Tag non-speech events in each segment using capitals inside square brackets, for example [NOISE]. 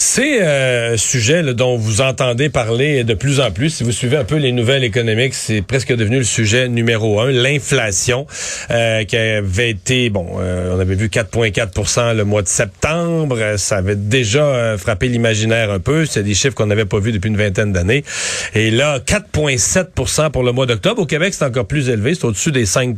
C'est euh, un sujet dont vous entendez parler de plus en plus. Si vous suivez un peu les nouvelles économiques, c'est presque devenu le sujet numéro un, l'inflation, euh, qui avait été, bon, euh, on avait vu 4,4% le mois de septembre. Ça avait déjà frappé l'imaginaire un peu. C'est des chiffres qu'on n'avait pas vus depuis une vingtaine d'années. Et là, 4,7% pour le mois d'octobre. Au Québec, c'est encore plus élevé. C'est au-dessus des 5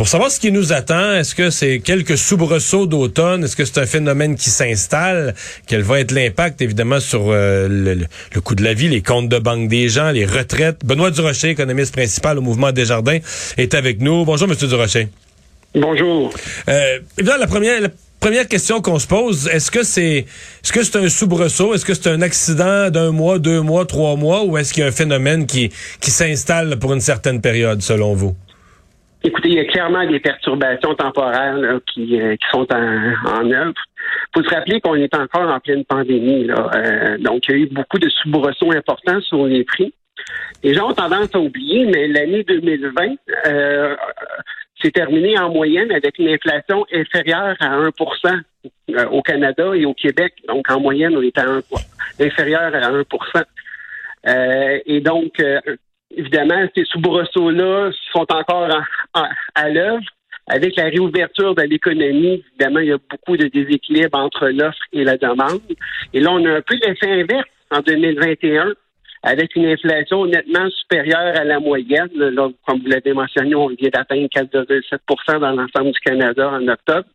pour savoir ce qui nous attend, est-ce que c'est quelques soubresauts d'automne? Est-ce que c'est un phénomène qui s'installe? Quel va être l'impact, évidemment, sur euh, le, coût de la vie, les comptes de banque des gens, les retraites? Benoît Durocher, économiste principal au mouvement Desjardins, est avec nous. Bonjour, Monsieur Durocher. Bonjour. Euh, évidemment, la première... première question qu'on se pose, est-ce que c'est est-ce que c'est un soubresaut, est-ce que c'est un accident d'un mois, deux mois, trois mois, ou est-ce qu'il y a un phénomène qui, qui s'installe pour une certaine période, selon vous? Écoutez, il y a clairement des perturbations temporaires qui, euh, qui, sont en, en œuvre. faut se rappeler qu'on est encore en pleine pandémie. Là. Euh, donc, il y a eu beaucoup de soubresauts importants sur les prix. Les gens ont tendance à oublier, mais l'année 2020 euh, s'est terminée en moyenne avec une inflation inférieure à 1% euh, au Canada et au Québec. Donc, en moyenne, on est à 1 inférieur à 1% euh, Et donc, évidemment, ces soubresauts-là sont encore à l'œuvre. Avec la réouverture de l'économie, évidemment, il y a beaucoup de déséquilibre entre l'offre et la demande. Et là, on a un peu l'effet inverse en 2021 avec une inflation nettement supérieure à la moyenne. Là, comme vous l'avez mentionné, on vient d'atteindre 4,7% dans l'ensemble du Canada en octobre.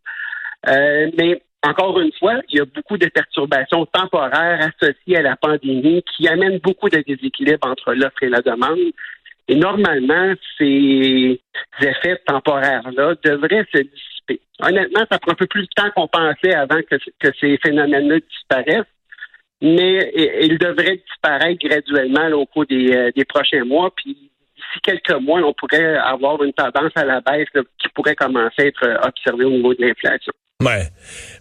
Euh, mais encore une fois, il y a beaucoup de perturbations temporaires associées à la pandémie qui amènent beaucoup de déséquilibres entre l'offre et la demande. Et normalement, ces effets temporaires-là devraient se dissiper. Honnêtement, ça prend un peu plus de temps qu'on pensait avant que, ces phénomènes-là disparaissent, mais ils devraient disparaître graduellement au cours euh, des, prochains mois. Puis d'ici quelques mois, on pourrait avoir une tendance à la baisse qui pourrait commencer à être observée au niveau de l'inflation. Ouais.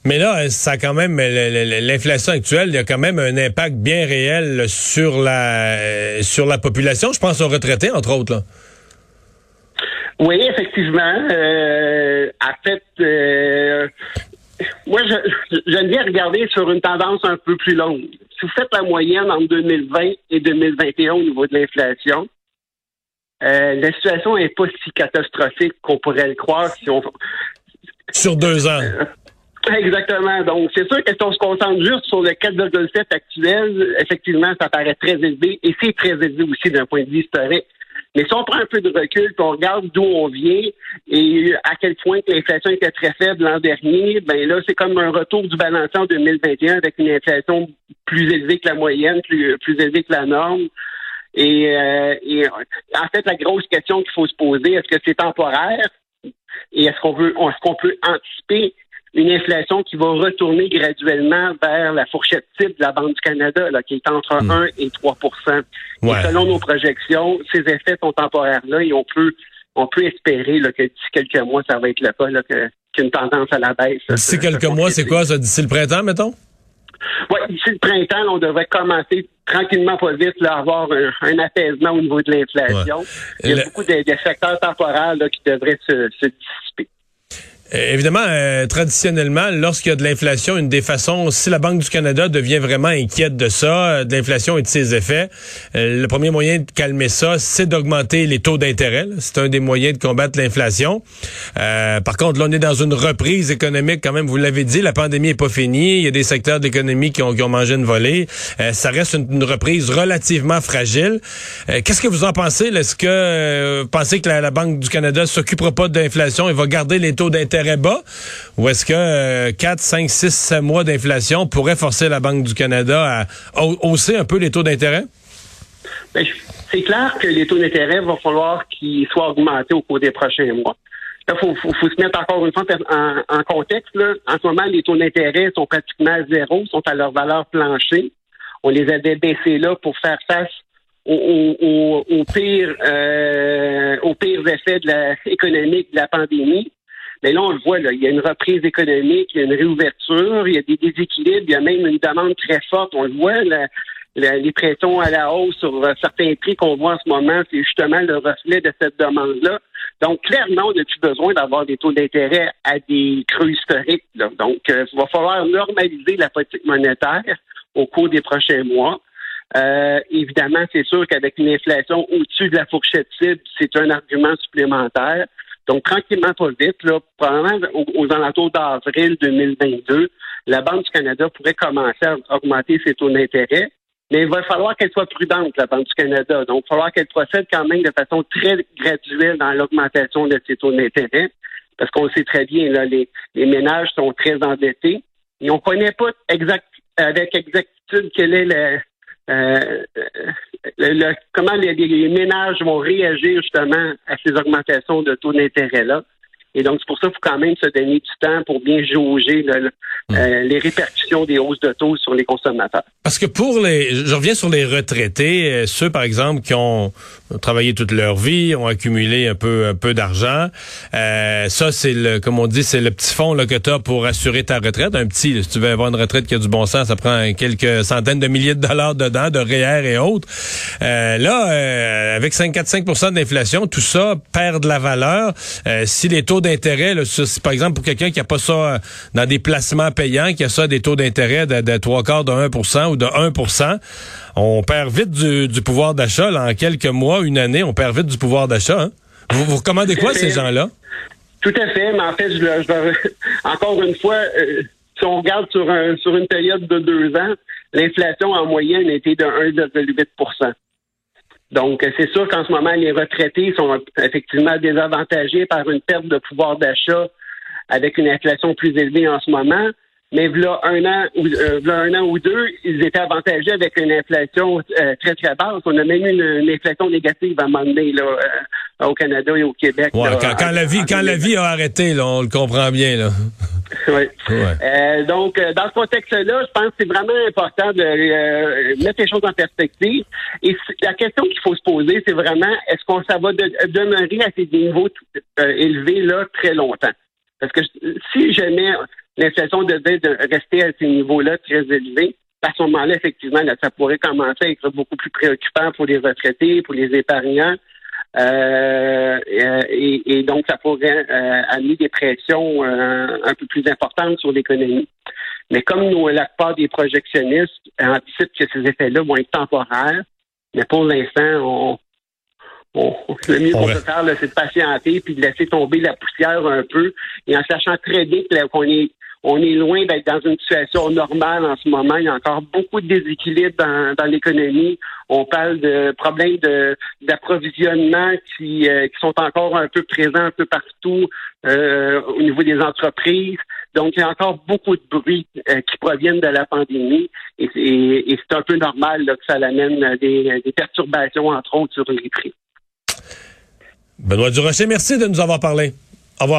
Mais là, ça quand même, l'inflation actuelle, il y a quand même un impact bien réel sur la, sur la population. Je pense aux retraités, entre autres, là. Oui, effectivement. Euh, en fait, euh, moi, je, je viens regarder sur une tendance un peu plus longue. Si vous faites la moyenne entre 2020 et 2021 au niveau de l'inflation, euh, la situation n'est pas si catastrophique qu'on pourrait le croire si on sur deux ans. [LAUGHS] Exactement. Donc, c'est sûr que si on se concentre juste sur le 4,7 actuel, effectivement, ça paraît très élevé et c'est très élevé aussi d'un point de vue historique. Mais si on prend un peu de recul, qu'on regarde d'où on vient et à quel point l'inflation était très faible l'an dernier, ben là, c'est comme un retour du balancier en 2021 avec une inflation plus élevée que la moyenne, plus, élevée que la norme. Euh, et en fait, la grosse question qu'il faut se poser, est-ce que c'est temporaire? Et est-ce qu'on veut, est-ce qu'on peut anticiper une inflation qui va retourner graduellement vers la fourchette type de la Banque du Canada, là, qui est entre 1 hmm. et 3% Et selon nos projections, ces effets sont temporaires là et on peut on peut espérer là, que d'ici quelques mois, ça va être le cas, là, qu'une tendance à la baisse. D'ici quelques mois, c'est quoi ça? D'ici le printemps, mettons? Oui, d'ici le printemps, on devrait commencer tranquillement, pas vite, là, avoir un, apaisement au niveau de l'inflation. Il y a beaucoup de, secteurs temporaires qui devraient se dissiper. Euh, évidemment, euh, traditionnellement, lorsqu'il y a de l'inflation, une des façons, si la Banque du Canada devient vraiment inquiète de ça, euh, de l'inflation et de ses effets, le premier moyen de calmer ça, c'est d'augmenter les taux d'intérêt. C'est un des moyens de combattre l'inflation. par contre, là, on est dans une reprise économique quand même. Vous l'avez dit, la pandémie est pas finie. Il y a des secteurs de l'économie qui ont, qui ont, mangé une volée. ça reste une, reprise relativement fragile. Qu'est-ce que vous en pensez? Est-ce que vous pensez que la, Banque du Canada s'occupera pas de l'inflation et va garder les taux d'intérêt bas ou est-ce que 4, 5, 6, 7 mois d'inflation pourrait forcer la Banque du Canada à hausser un peu les taux d'intérêt? Ben, c'est clair que les taux d'intérêt vont falloir qu'ils soient augmentés au cours des prochains mois. Il faut, se mettre encore une fois en, contexte. En ce moment, les taux d'intérêt sont pratiquement à zéro, sont à leur valeur plancher. On les avait baissés là pour faire face aux, pires, euh, effets de la, économique de la pandémie. Mais là, on le voit, là, il y a une reprise économique, il y a une réouverture, il y a des déséquilibres, il y a même une demande très forte. On le voit, les pressions à la hausse sur euh, certains prix qu'on voit en ce moment, c'est justement le reflet de cette demande-là. Donc, clairement, on a-tu besoin d'avoir des taux d'intérêt à des creux historiques? Donc, euh, il va falloir normaliser la politique monétaire au cours des prochains mois. Euh, évidemment, c'est sûr qu'avec une inflation au-dessus de la fourchette cible, c'est un argument supplémentaire. Donc, tranquillement, pas vite, là, probablement aux, alentours d'avril 2022, la Banque du Canada pourrait commencer à augmenter ses taux d'intérêt. Mais il va falloir qu'elle soit prudente, la Banque du Canada. Donc, il va falloir qu'elle procède quand même de façon très graduelle dans l'augmentation de ses taux d'intérêt. Parce qu'on sait très bien, là, les, ménages sont très endettés. Et on ne connaît pas exact, avec exactitude quel est le, euh, le, comment les, les, ménages vont réagir justement à ces augmentations de taux d'intérêt-là. Et donc, c'est pour ça qu'il faut quand même se donner du temps pour bien jauger hmm. euh, les répercussions des hausses de taux sur les consommateurs. Parce que pour les, je reviens sur les retraités, euh, ceux par exemple qui ont travaillé toute leur vie, ont accumulé un peu un peu d'argent, euh, ça c'est le, comme on dit, c'est le petit fonds là, que tu as pour assurer ta retraite. Un petit, si tu veux avoir une retraite qui a du bon sens, ça prend quelques centaines de milliers de dollars dedans, de REER et autres. là, avec 5,45% d'inflation, tout ça perd de la valeur. si les taux d'intérêt, par exemple, pour quelqu'un qui a pas ça euh, dans des placements payants, qui a ça des taux d'intérêt de, trois quarts de 1% ou de 1% on perd vite du, pouvoir d'achat. En quelques mois, une année, on perd vite du pouvoir d'achat. Hein. Vous, vous recommandez quoi, ces gens-là? Tout à fait, mais en fait, je, [LAUGHS] encore une fois, euh, si on regarde sur, sur une période de deux ans, l'inflation en moyenne été de 1,8 donc, c'est sûr qu'en ce moment, les retraités sont effectivement désavantagés par une perte de pouvoir d'achat avec une inflation plus élevée en ce moment. Mais voilà un an ou euh, un an ou deux, ils étaient avantagés avec une inflation euh, très très basse. On a même eu une, inflation négative à un moment donné là, euh, au Canada et au Québec. quand, la vie quand la vie a arrêté, là, on le comprend bien là. [LAUGHS] oui. Euh, donc, euh, dans ce contexte-là, je pense que c'est vraiment important de euh, mettre les choses en perspective. Et la question qu'il faut se poser, c'est vraiment est-ce qu'on ça va demeurer à ces niveaux élevés là très longtemps? Parce que si jamais l'inflation devait rester à ces niveaux-là très élevés, à ce moment-là, effectivement, ça pourrait commencer à être beaucoup plus préoccupant pour les retraités, pour les épargnants. Euh, et, donc, ça pourrait euh, amener des pressions euh, un peu plus importantes sur l'économie. Mais comme nous, la plupart des projectionnistes anticipent que ces effets-là vont être temporaires, mais pour l'instant, on, le mieux qu'on peut faire, c'est de patienter puis de laisser tomber la poussière un peu, et en sachant très bien qu'on est on est loin d'être dans une situation normale en ce moment. Il y a encore beaucoup de déséquilibres dans, l'économie. On parle de problèmes d'approvisionnement qui, euh, qui sont encore un peu présents un peu partout euh, au niveau des entreprises. Donc, il y a encore beaucoup de bruit euh, qui proviennent de la pandémie et, c'est un peu normal que ça amène des, des perturbations, entre autres, sur les prix. Benoît Durocher, merci de nous avoir parlé.